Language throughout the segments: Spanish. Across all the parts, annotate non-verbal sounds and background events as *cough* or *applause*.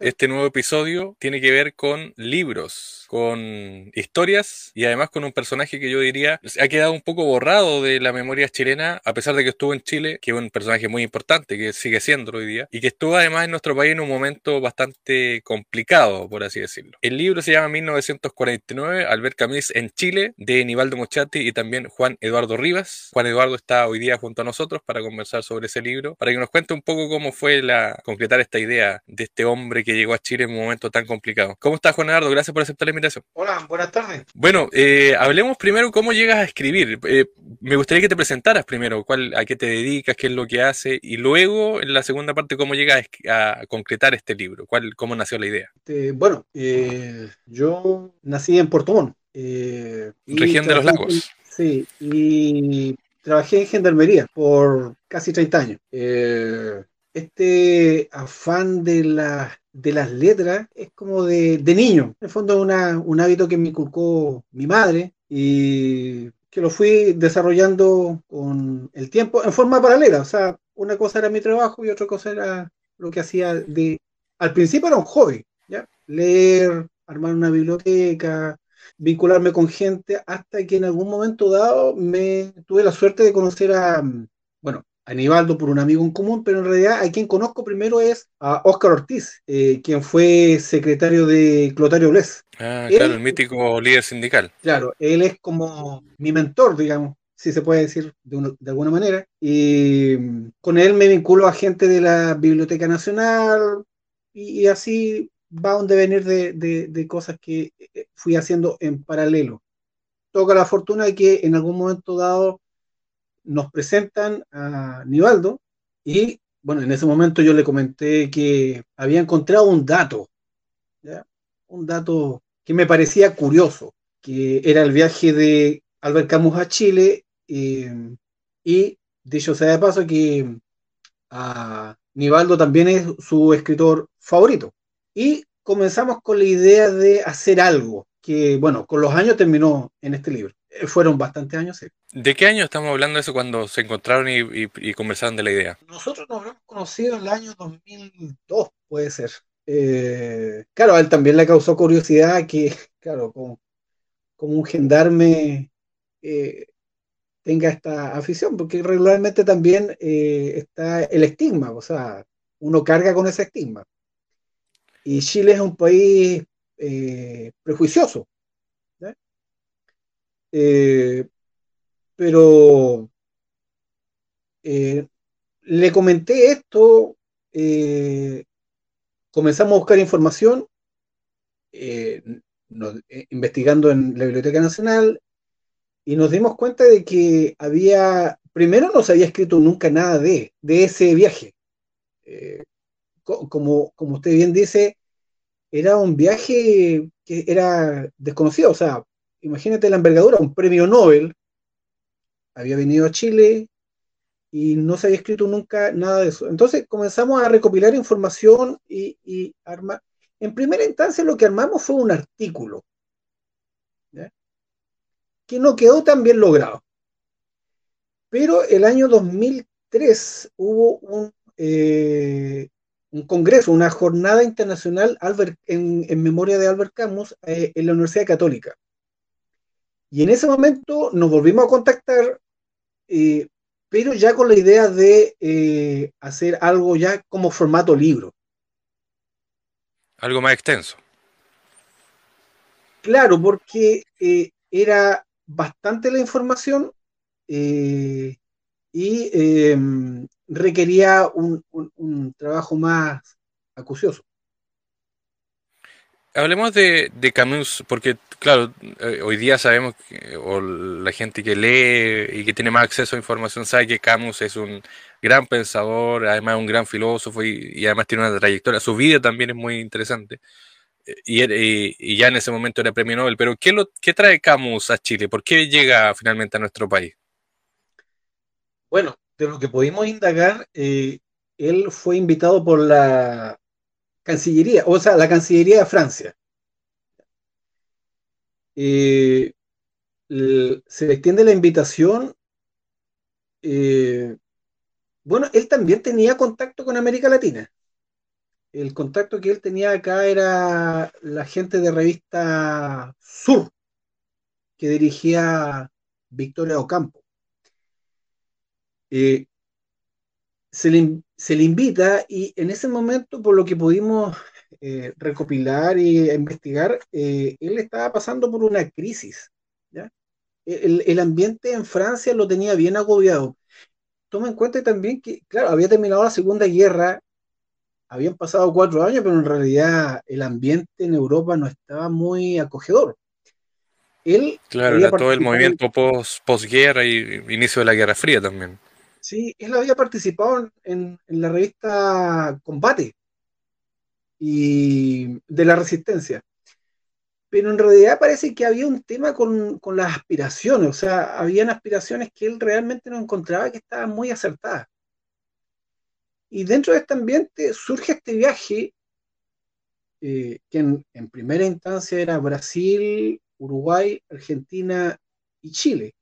este nuevo episodio tiene que ver con libros, con historias y además con un personaje que yo diría ha quedado un poco borrado de la memoria chilena, a pesar de que estuvo en Chile, que es un personaje muy importante, que sigue siendo hoy día, y que estuvo además en nuestro país en un momento bastante complicado, por así decirlo. El libro se llama 1949, Albert Camus en Chile, de Nivaldo Mochati y también Juan Eduardo Rivas. Juan Eduardo está hoy día junto a nosotros para conversar sobre ese libro, para que nos cuente un poco cómo fue la concretar esta idea de este hombre que llegó a Chile en un momento tan complicado. ¿Cómo estás, Juan Eduardo? Gracias por aceptar la invitación. Hola, buenas tardes. Bueno, eh, hablemos primero cómo llegas a escribir. Eh, me gustaría que te presentaras primero, cuál, a qué te dedicas, qué es lo que haces, y luego en la segunda parte cómo llegas a, concretar este libro, cuál, cómo nació la idea. Bueno, eh, yo nací en Puerto Montt. Región de los Lagos. Sí, y trabajé en gendarmería por casi 30 años. este afán de la de las letras es como de, niño. En el fondo es un hábito que me inculcó mi madre y que lo fui desarrollando con el tiempo en forma paralela. O sea, una cosa era mi trabajo y otra cosa era lo que hacía de... Al principio era un hobby, ¿ya? Leer, armar una biblioteca, vincularme con gente, hasta que en algún momento dado me tuve la suerte de conocer a, bueno, Aníbaldo por un amigo en común, pero en realidad a quien conozco primero es a Óscar Ortiz, eh, quien fue secretario de Clotario Bles. Ah, claro, el mítico líder sindical. Claro, él es como mi mentor, digamos, si se puede decir de, alguna manera. Y mm, con él me vinculo a gente de la Biblioteca Nacional y, así va a un devenir de, de, cosas que eh, fui haciendo en paralelo. Toca la fortuna de que en algún momento dado nos presentan a Nivaldo y, bueno, en ese momento yo le comenté que había encontrado un dato, un dato que me parecía curioso, que era el viaje de Albert Camus a Chile eh, y, dicho sea de paso, que Nivaldo también es su escritor favorito. Y comenzamos con la idea de hacer algo que, bueno, con los años terminó en este libro. Eh, fueron bastantes años, sí. ¿De qué año estamos hablando de eso cuando se encontraron y, conversaron de la idea? Nosotros nos hemos conocido en el año 2002, puede ser. Eh, claro, a él también le causó curiosidad que, *laughs* claro, como, como un gendarme eh, tenga esta afición, porque regularmente también está el estigma, o sea, uno carga con ese estigma. Y Chile es un país prejuicioso. Eh, pero eh, le comenté esto, eh, comenzamos a buscar información, investigando en la Biblioteca Nacional, y nos dimos cuenta de que había, primero no se había escrito nunca nada de, de ese viaje. como, como usted bien dice, era un viaje que era desconocido, o sea, imagínate la envergadura, un premio Nobel, había venido a Chile y no se había escrito nunca nada de eso. Entonces comenzamos a recopilar información y, armar. En primera instancia lo que armamos fue un artículo, que no quedó tan bien logrado. Pero el año 2003 hubo un, eh, un congreso, una jornada internacional en, memoria de Albert Camus eh, en la Universidad Católica. Y en ese momento nos volvimos a contactar, eh, pero ya con la idea de eh, hacer algo ya como formato libro. Algo más extenso. Claro, porque eh, era bastante la información y em, requería un trabajo más acucioso. Hablemos de, Camus, porque claro, eh, hoy día sabemos, o la gente que lee y que tiene más acceso a información sabe que Camus es un gran pensador, además un gran filósofo y, además tiene una trayectoria. Su vida también es muy interesante. Eh, y, ya en ese momento era premio Nobel, pero ¿qué, lo, ¿qué trae Camus a Chile? ¿Por qué llega finalmente a nuestro país? Bueno, de lo que pudimos indagar, eh, él fue invitado por la Cancillería, o sea, la Cancillería de Francia. Eh, se le extiende la invitación. Eh, bueno, él también tenía contacto con América Latina. el contacto que él tenía acá era la gente de revista Sur, que dirigía Victoria Ocampo. Eh, se, le, se, le, invita y en ese momento, por lo que pudimos eh, recopilar y investigar, eh, él estaba pasando por una crisis. ¿ya? El, el, ambiente en Francia lo tenía bien agobiado. Toma en cuenta también que, claro, había terminado la Segunda Guerra, habían pasado cuatro años, pero en realidad el ambiente en Europa no estaba muy acogedor. Él claro, era todo el movimiento post, posguerra y inicio de la Guerra Fría también. Sí, él había participado en, en la revista Combate y de la Resistencia. Pero en realidad parece que había un tema con, con las aspiraciones, o sea, habían aspiraciones que él realmente no encontraba que estaban muy acertadas. Y dentro de este ambiente surge este viaje, eh, que en, en, primera instancia era Brasil, Uruguay, Argentina y Chile.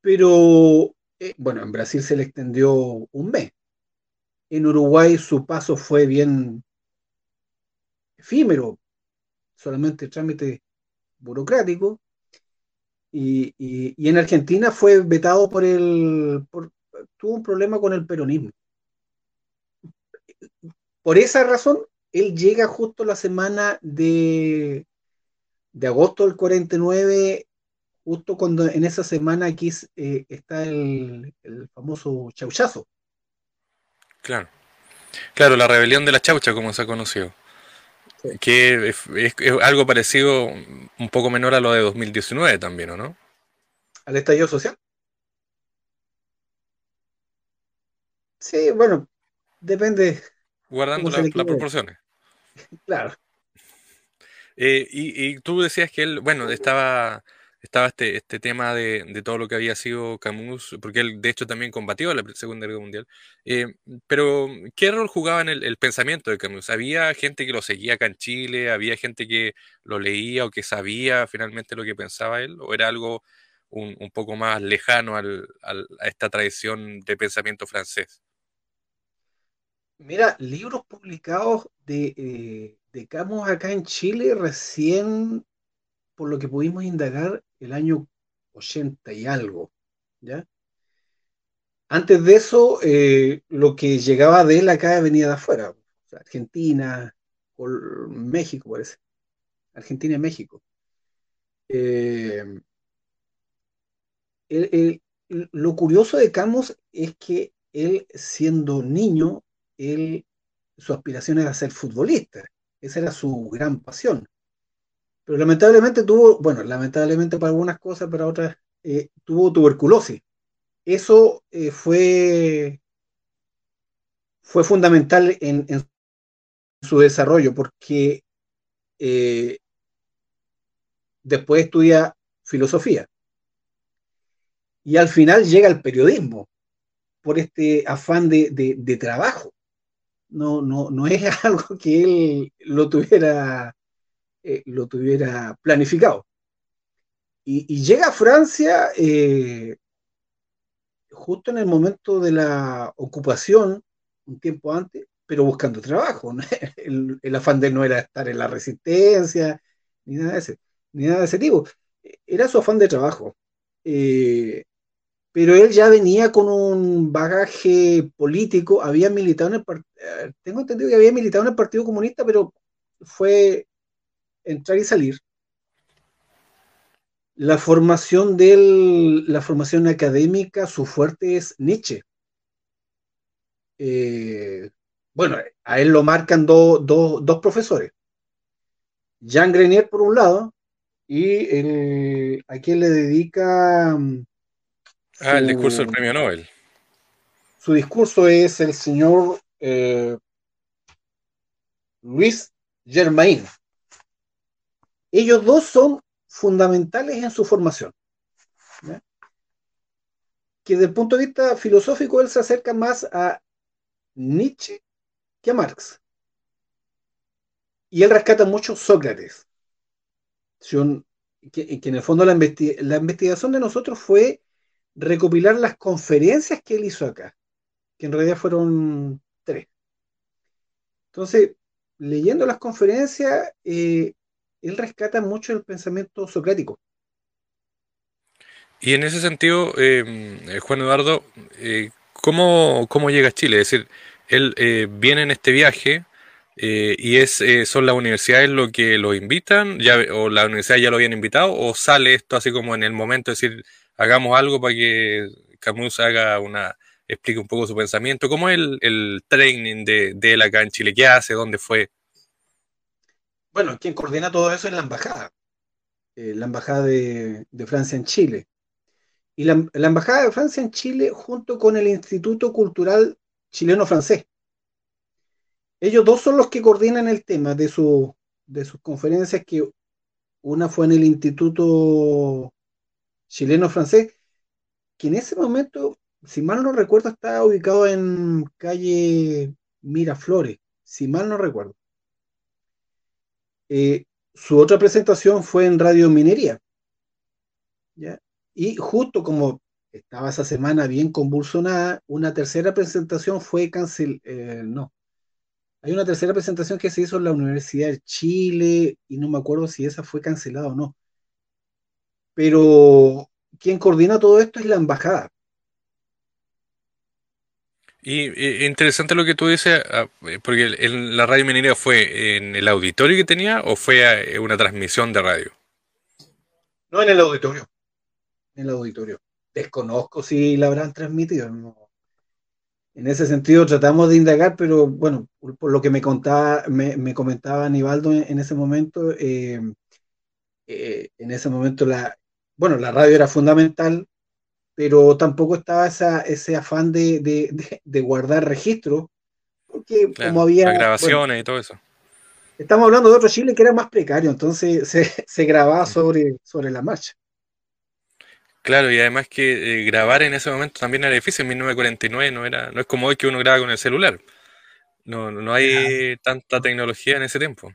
Pero, eh, bueno, en Brasil se le extendió un mes. En Uruguay su paso fue bien efímero, solamente trámite burocrático. Y, y, y, en Argentina fue vetado por el. Tuvo un problema con el peronismo. Por esa razón, él llega justo la semana de, de agosto del 49, justo cuando en esa semana aquí eh, está el, el, famoso chauchazo. Claro. Claro, la rebelión de la chaucha, como se ha conocido. Sí. Que es, es, es, algo parecido, un poco menor a lo de 2019 también, ¿o no? ¿Al estallido social? Sí, bueno, depende. Guardando las la proporciones. *laughs* Claro. Eh, y, y, tú decías que él, bueno, estaba, estaba este, este tema de, de, todo lo que había sido Camus, porque él de hecho también combatió la Segunda Guerra Mundial. Eh, pero, ¿qué rol jugaba en el, el, pensamiento de Camus? ¿Había gente que lo seguía acá en Chile? ¿Había gente que lo leía o que sabía finalmente lo que pensaba él? ¿O era algo un, un poco más lejano al, a esta tradición de pensamiento francés? Mira, libros publicados de, eh, de Camus acá en Chile recién, por lo que pudimos indagar, el año 80 y algo, ¿ya? Antes de eso, eh, lo que llegaba de él acá venía de afuera, Argentina, o México parece, Argentina y México. Eh, lo curioso de Camus es que él, siendo niño, él, su aspiración era ser futbolista, esa era su gran pasión. Pero lamentablemente tuvo, bueno, lamentablemente para algunas cosas, para otras, eh, tuvo tuberculosis. Eso eh, fue, fue fundamental en, su desarrollo, porque eh, después estudia filosofía. Y al final llega al periodismo por este afán de, de, de trabajo no, no, no es *laughs* algo que él lo tuviera, eh, lo tuviera planificado. Y, y, llega a Francia eh, justo en el momento de la ocupación, un tiempo antes, pero buscando trabajo. ¿no? *laughs* El, el, afán de él no era estar en la resistencia, ni nada de ese, ni nada de ese tipo. Era su afán de trabajo. Eh, pero él ya venía con un bagaje político, había militado en el partido, eh, tengo entendido que había militado en el Partido Comunista, pero fue entrar y salir. La formación de él, la formación académica, su fuerte es Nietzsche. Eh, bueno, a él lo marcan do, do, dos profesores. Jean Grenier por un lado, y el, a quien le dedica su, ah, el discurso del premio Nobel. Su discurso es el señor eh, Luis Germain. Ellos dos son fundamentales en su formación. Que desde el punto de vista filosófico él se acerca más a Nietzsche que a Marx. Y él rescata mucho Sócrates. Que, en el fondo la investigación de nosotros fue recopilar las conferencias que él hizo acá, que en realidad fueron tres. Entonces, leyendo las conferencias, eh, él rescata mucho el pensamiento socrático. Y en ese sentido, eh, Juan Eduardo, eh, ¿cómo, ¿cómo, llega a Chile? Es decir, él eh, viene en este viaje y es son las universidades lo que lo invitan, ya, o la universidad ya lo habían invitado, o sale esto así como en el momento, es decir, hagamos algo para que Camus haga una, explique un poco su pensamiento. ¿Cómo es el, el training de, de él acá en Chile? ¿Qué hace? ¿Dónde fue? Bueno, quien coordina todo eso es la embajada, eh, la embajada de, Francia en Chile. Y la, la, embajada de Francia en Chile junto con el Instituto Cultural Chileno-Francés. Ellos dos son los que coordinan el tema de, su, de sus conferencias, que una fue en el Instituto Chileno-Francés, que en ese momento si mal no recuerdo, estaba ubicado en calle Miraflores, si mal no recuerdo. Eh, su otra presentación fue en Radio Minería. ¿ya? Y justo como estaba esa semana bien convulsionada, una tercera presentación fue cancel, eh, no. Hay una tercera presentación que se hizo en la Universidad de Chile y no me acuerdo si esa fue cancelada o no. Pero quien coordina todo esto es la embajada. Y, interesante lo que tú dices, ah, porque en la radio minería fue en el auditorio que tenía o fue una transmisión de radio. No, en el auditorio. En el auditorio. Desconozco si la habrán transmitido. En ese sentido tratamos de indagar, pero bueno, por lo que me contaba, me, me comentaba Aníbaldo en, en ese momento, eh, eh, en ese momento la, bueno, la radio era fundamental, pero tampoco estaba esa, ese afán de, de, de, de guardar registro, porque claro, como había... grabaciones bueno, y todo eso. Estamos hablando de otro Chile que era más precario, entonces se, *laughs* se grababa sobre, sobre la marcha. Claro, y además que eh, grabar en ese momento también era difícil, en 1949 no, era, no es como hoy que uno graba con el celular. No, no hay claro. tanta tecnología en ese tiempo.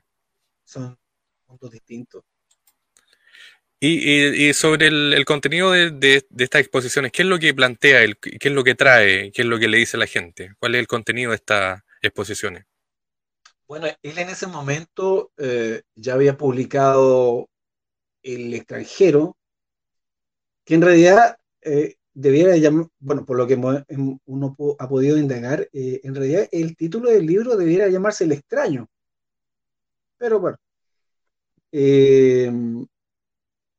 Son puntos distintos. Y, y, y, sobre el, el contenido de, de, de, estas exposiciones, ¿qué es lo que plantea, él? qué es lo que trae, qué es lo que le dice a la gente? ¿Cuál es el contenido de estas exposiciones? Bueno, él en ese momento eh, ya había publicado El extranjero, que en realidad eh, debiera llamar, bueno, por lo que uno ha podido indagar, eh, en realidad el título del libro debiera llamarse El extraño. Pero bueno.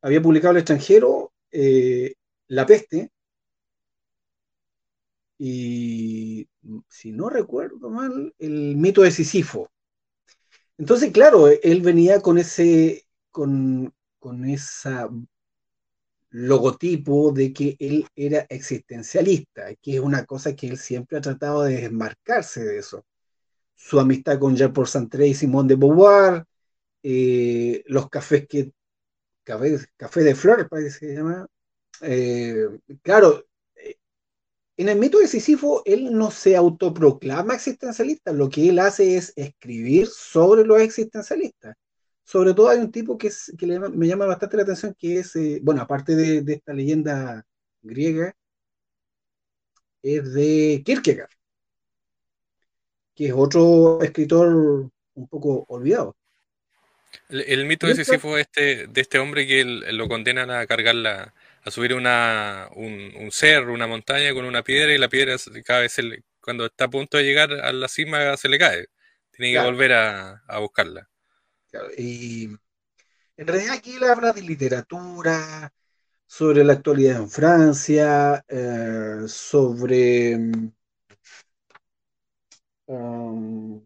Había publicado El extranjero, eh, La peste, y si no recuerdo mal, el mito de Sísifo. Entonces, claro, él venía con ese, con, con esa logotipo de que él era existencialista, que es una cosa que él siempre ha tratado de desmarcarse de eso. Su amistad con Jean-Paul Sartre y Simone de Beauvoir, eh, los cafés que Café, Café de Flor, parece que se llama. Eh, claro, en el mito de Sísifo, él no se autoproclama existencialista, lo que él hace es escribir sobre los existencialistas. Sobre todo hay un tipo que, me llama bastante la atención, que es, eh, bueno, aparte de, esta leyenda griega, es de Kierkegaard, que es otro escritor un poco olvidado. El, el mito de Sísifo este, de este hombre que el, lo condenan a cargar la, a subir una, un, un, cerro, una montaña con una piedra y la piedra cada vez le, cuando está a punto de llegar a la cima se le cae. Tiene que volver a, a buscarla. Claro. Y en realidad aquí él habla de literatura, sobre la actualidad en Francia, eh, sobre... Um,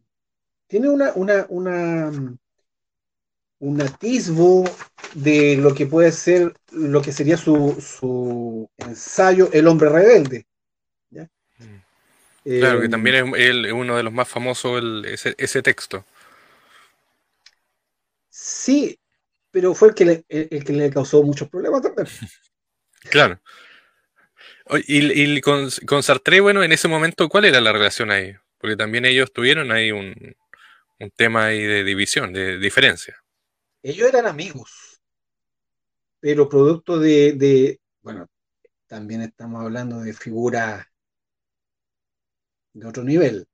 tiene una, una, una un atisbo de lo que puede ser, lo que sería su, su ensayo El hombre rebelde. ¿ya? Claro, eh, que también es, el, uno de los más famosos el, ese, ese, texto. Sí, pero fue el que le, el que le causó muchos problemas también. *laughs* claro. Y, y con, con, Sartre, bueno, en ese momento, ¿cuál era la relación ahí? Porque también ellos tuvieron ahí un, un tema ahí de división, de diferencia ellos eran amigos, pero producto de, bueno, también estamos hablando de figuras de otro nivel.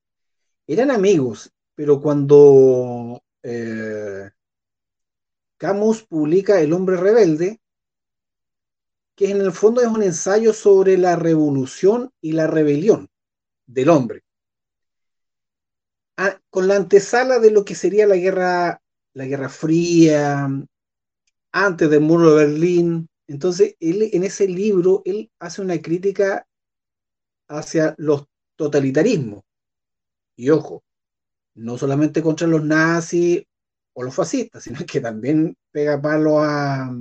Eran amigos pero cuando eh, Camus publica El hombre rebelde, que en el fondo es un ensayo sobre la revolución y la rebelión del hombre, ah, con la antesala de lo que sería la guerra, la guerra fría, antes del muro de Berlín. Entonces, él en ese libro, él hace una crítica hacia los totalitarismos. Y ojo, no solamente contra los nazis o los fascistas, *laughs* sino que también pega palo a,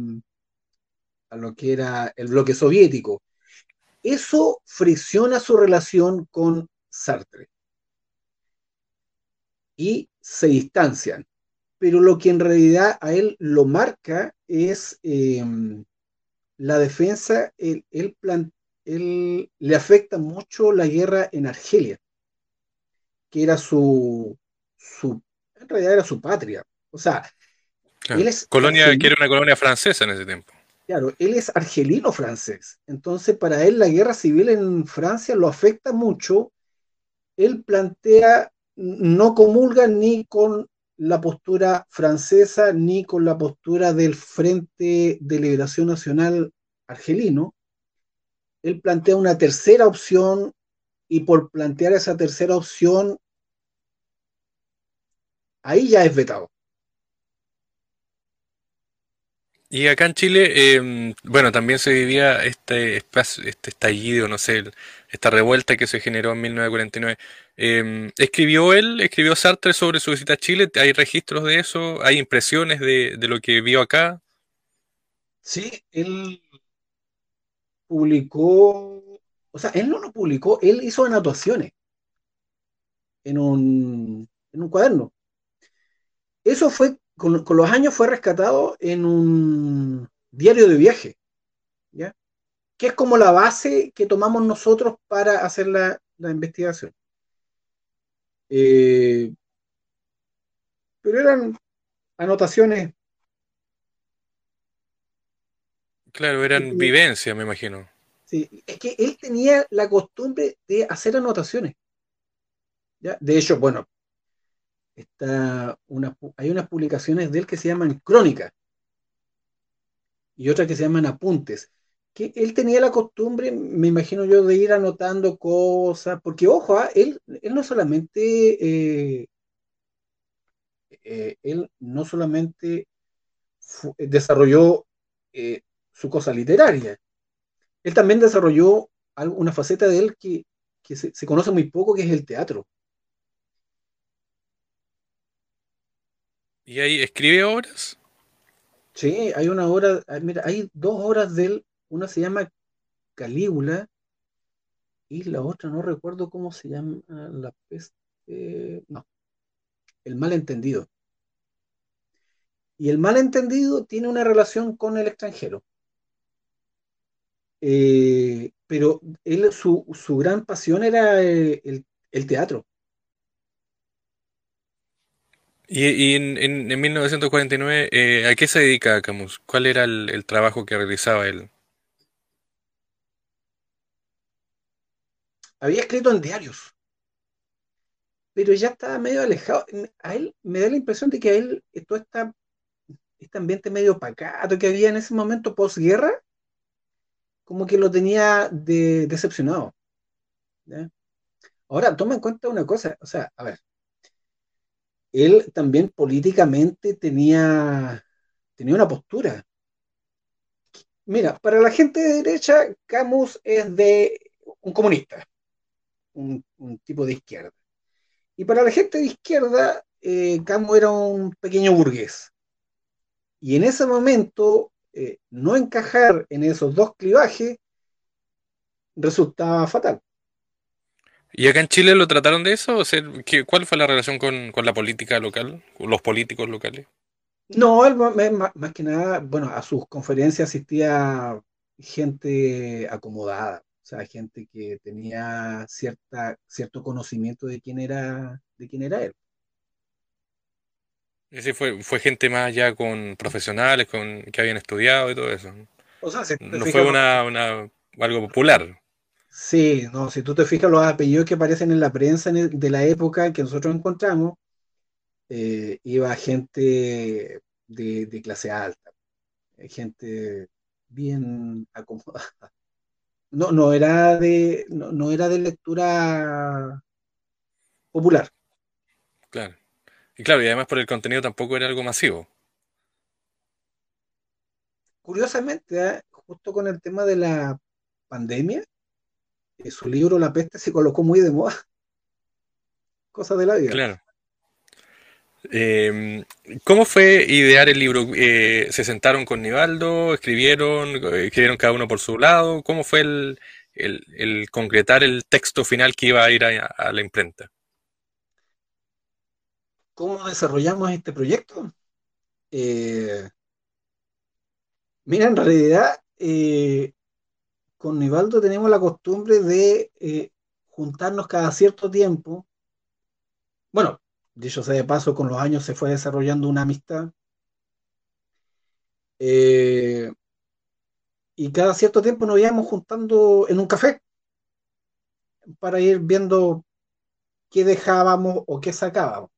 a lo que era el bloque soviético. Eso fricciona su relación con Sartre. Y se distancian. Pero lo que en realidad a él lo marca es eh, la defensa, él, él le afecta mucho la guerra en Argelia, que era su, su, en realidad era su patria. O sea, él es colonia, que era una colonia francesa en ese tiempo. Claro, él es argelino francés. Entonces, para él la guerra civil en Francia lo afecta mucho. Él plantea, no comulga ni con la postura francesa ni con la postura del Frente de Liberación Nacional argelino. Él plantea una tercera opción y por plantear esa tercera opción, ahí ya es vetado. Y acá en Chile, em, bueno, también se vivía este espacio, este estallido, no sé, esta revuelta que se generó en 1949. Em, ¿escribió él, escribió Sartre sobre su visita a Chile? ¿Hay registros de eso? ¿Hay impresiones de, lo que vio acá? Sí, él publicó, o sea, él no lo publicó, él hizo anotaciones en un, en un cuaderno. Eso fue con, los años fue rescatado en un diario de viaje. Que es como la base que tomamos nosotros para hacer la, investigación. Eh, pero eran anotaciones. Claro, eran vivencias, me imagino. Sí, es que él tenía la costumbre de hacer anotaciones. ¿ya? De hecho, bueno, una, hay unas publicaciones de él que se llaman crónicas y otras que se llaman apuntes. Que él tenía la costumbre, me imagino yo, de ir anotando cosas, porque ojo, ah, él, él no solamente, eh, eh, él no solamente desarrolló eh, su cosa literaria, él también desarrolló una faceta de él que, se conoce muy poco, que es el teatro. ¿Y ahí escribe obras? Sí, hay una obra, ah, mira, hay dos obras de él, una se llama Calígula y la otra no recuerdo cómo se llama, la peste, no, el malentendido. Y el malentendido tiene una relación con el extranjero. Eh, pero él, su, gran pasión era eh, el teatro. Y, en, en, 1949, eh, ¿a qué se dedica Camus? ¿Cuál era el, trabajo que realizaba él? Había escrito en diarios, pero ya estaba medio alejado. A él me da la impresión de que a él todo esta, este ambiente medio pacato que había en ese momento posguerra, como que lo tenía decepcionado. Ahora, toma en cuenta una cosa, o sea, a ver, él también políticamente tenía, tenía una postura. Mira, para la gente de derecha, Camus es de un comunista, un, tipo de izquierda. Y para la gente de izquierda, eh, Camus era un pequeño burgués. Y en ese momento, eh, no encajar en esos dos clivajes resultaba fatal. ¿Y acá en Chile lo trataron de eso? O sea, ¿Cuál fue la relación con, la política local, los políticos locales? No, más, que nada, bueno, a sus conferencias asistía gente acomodada, o sea, gente que tenía cierta, cierto conocimiento de quién era, de quién era él. Ese fue, fue gente más ya con profesionales, con que habían estudiado y todo eso. O sea, no fue una, una, algo popular. Sí, no, si tú te fijas los apellidos que aparecen en la prensa de la época que nosotros encontramos, eh, iba gente de, clase alta, gente bien acomodada. No, no era de, no, era de lectura popular. Claro. Y claro, y además por el contenido tampoco era algo masivo. Curiosamente, ¿eh? justo con el tema de la pandemia, eh, su libro La peste se colocó muy de moda. *laughs* Cosa de la vida. Claro. Em, ¿Cómo fue idear el libro? Eh, ¿Se sentaron con Nivaldo? ¿Escribieron? ¿Escribieron cada uno por su lado? ¿Cómo fue el, concretar el texto final que iba a ir a, la imprenta? ¿Cómo desarrollamos este proyecto? Eh, mira, en realidad, eh, con Nivaldo tenemos la costumbre de juntarnos cada cierto tiempo. Bueno, dicho sea de paso, con los años se fue desarrollando una amistad. Eh, y cada cierto tiempo nos íbamos juntando en un café para ir viendo qué dejábamos o qué sacábamos.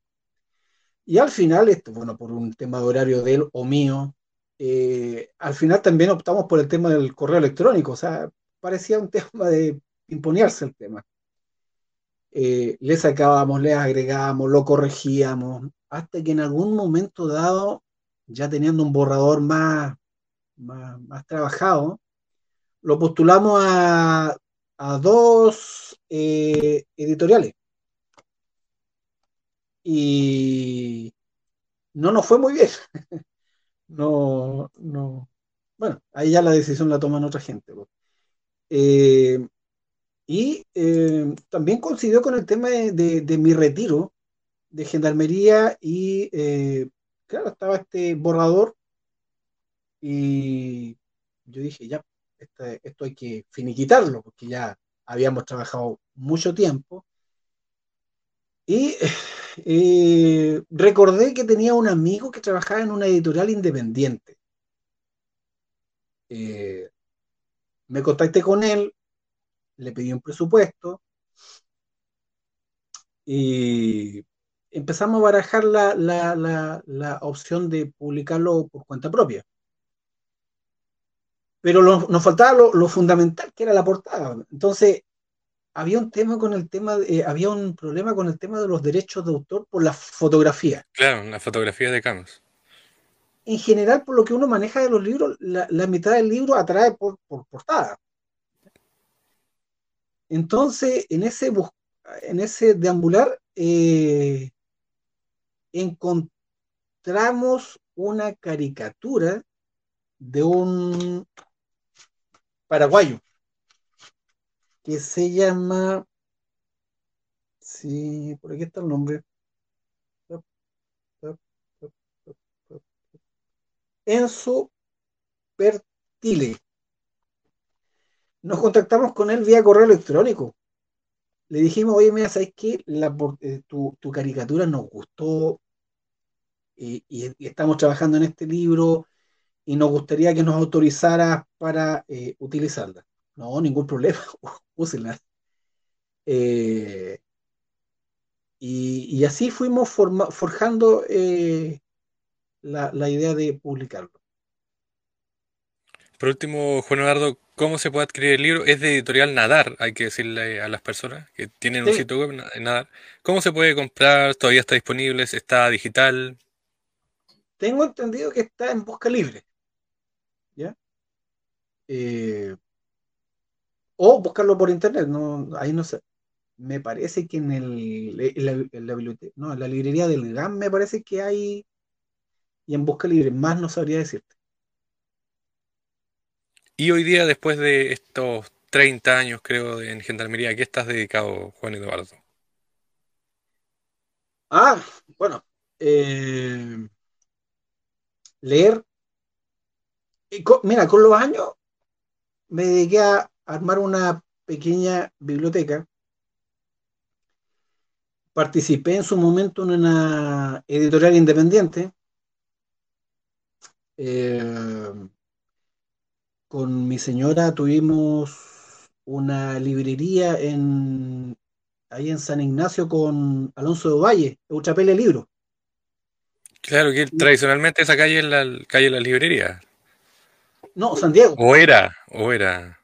Y al final, esto, bueno, por un tema de horario de él o mío, eh, al final también optamos por el tema del correo electrónico, o sea, parecía un *laughs* tema de imponerse el tema eh, le sacábamos, le agregábamos, lo corregíamos, hasta que en algún momento dado, ya teniendo un borrador más, más, trabajado, lo postulamos a, dos eh, editoriales. Y no nos fue muy bien. *laughs* no, no. Bueno, ahí ya la decisión la toman otra gente. Eh, y eh, también coincidió con el tema de, mi retiro de gendarmería y, eh, claro, estaba este borrador y yo dije, ya, este, esto hay que finiquitarlo, porque ya habíamos trabajado mucho tiempo. Y *sighs* eh, recordé que tenía un amigo que trabajaba en una editorial independiente. me contacté con él, le pedí un presupuesto y empezamos a barajar la, opción de publicarlo por cuenta propia. Pero nos faltaba lo, fundamental, que era la portada. Entonces, había un tema con el tema, eh, había un problema con el tema de los derechos de autor por la fotografía. Claro, la fotografía de Canos. En general, por lo que uno maneja de los libros, la, mitad del libro atrae por portada. Entonces, en ese, en ese deambular, eh, encontramos una caricatura de un paraguayo que se llama, sí, por aquí está el nombre, Enzo Pertile nos contactamos con él vía correo electrónico. Le dijimos, oye, mira, ¿sabes qué? Eh, tu, caricatura nos gustó y, estamos trabajando en este libro y nos gustaría que nos autorizara para eh, utilizarla. No, ningún problema, *laughs* úsenla. Eh, y, así fuimos forjando la, la idea de publicarlo. Por último, Juan Eduardo, ¿Cómo se puede adquirir el libro? Es de editorial Nadar, hay que decirle a las personas que tienen un sitio web, Nadar. ¿Cómo se puede comprar? ¿Todavía está disponible? ¿Está digital? Tengo entendido que está en busca libre. ¿Ya? Eh, o buscarlo por internet, no, ahí no sé. Me parece que en, el, la, biblioteca, no, en la librería del GAM me parece que hay, y en busca libre, más no sabría decirte. Y hoy día, después de estos 30 años, creo, en Gendarmería, ¿a qué estás dedicado, Juan Eduardo? Ah, bueno, eh, leer. mira, con los años me dediqué a armar una pequeña biblioteca. Participé en su momento en una editorial independiente. Eh, con mi señora tuvimos una librería en, ahí en San Ignacio con Alonso de Valle, Uchapele Libro. Claro que tradicionalmente esa calle es la calle de la librería. No, Santiago. O era, o era.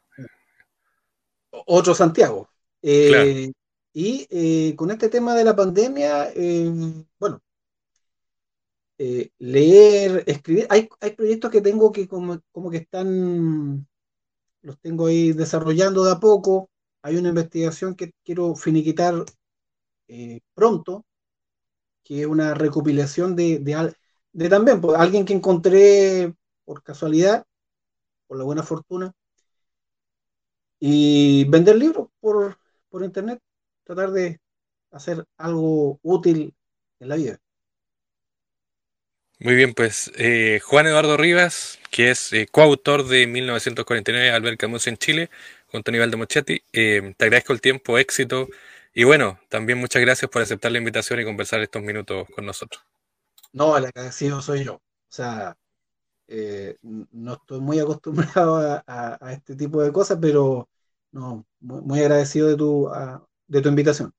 Otro Santiago. Eh, y eh, con este tema de la pandemia, eh, bueno, leer, escribir, hay, hay, proyectos que tengo que como, como, que están, los tengo ahí desarrollando de a poco. Hay una investigación que quiero finiquitar pronto, que es una recopilación de, de, también, pues, alguien que encontré por casualidad, por la buena fortuna, y vender libros por, por internet, tratar de hacer algo útil en la vida. Muy bien, pues eh, Juan Eduardo Rivas, que es eh, coautor de 1949 Albert Camus en Chile, junto a Aníbal de Mochetti, eh, te agradezco el tiempo, éxito y bueno, también muchas gracias por aceptar la invitación y conversar estos minutos con nosotros. No, el agradecido soy yo. O sea, eh, no estoy muy acostumbrado a, este tipo de cosas, pero no, muy, agradecido de tu, de tu invitación.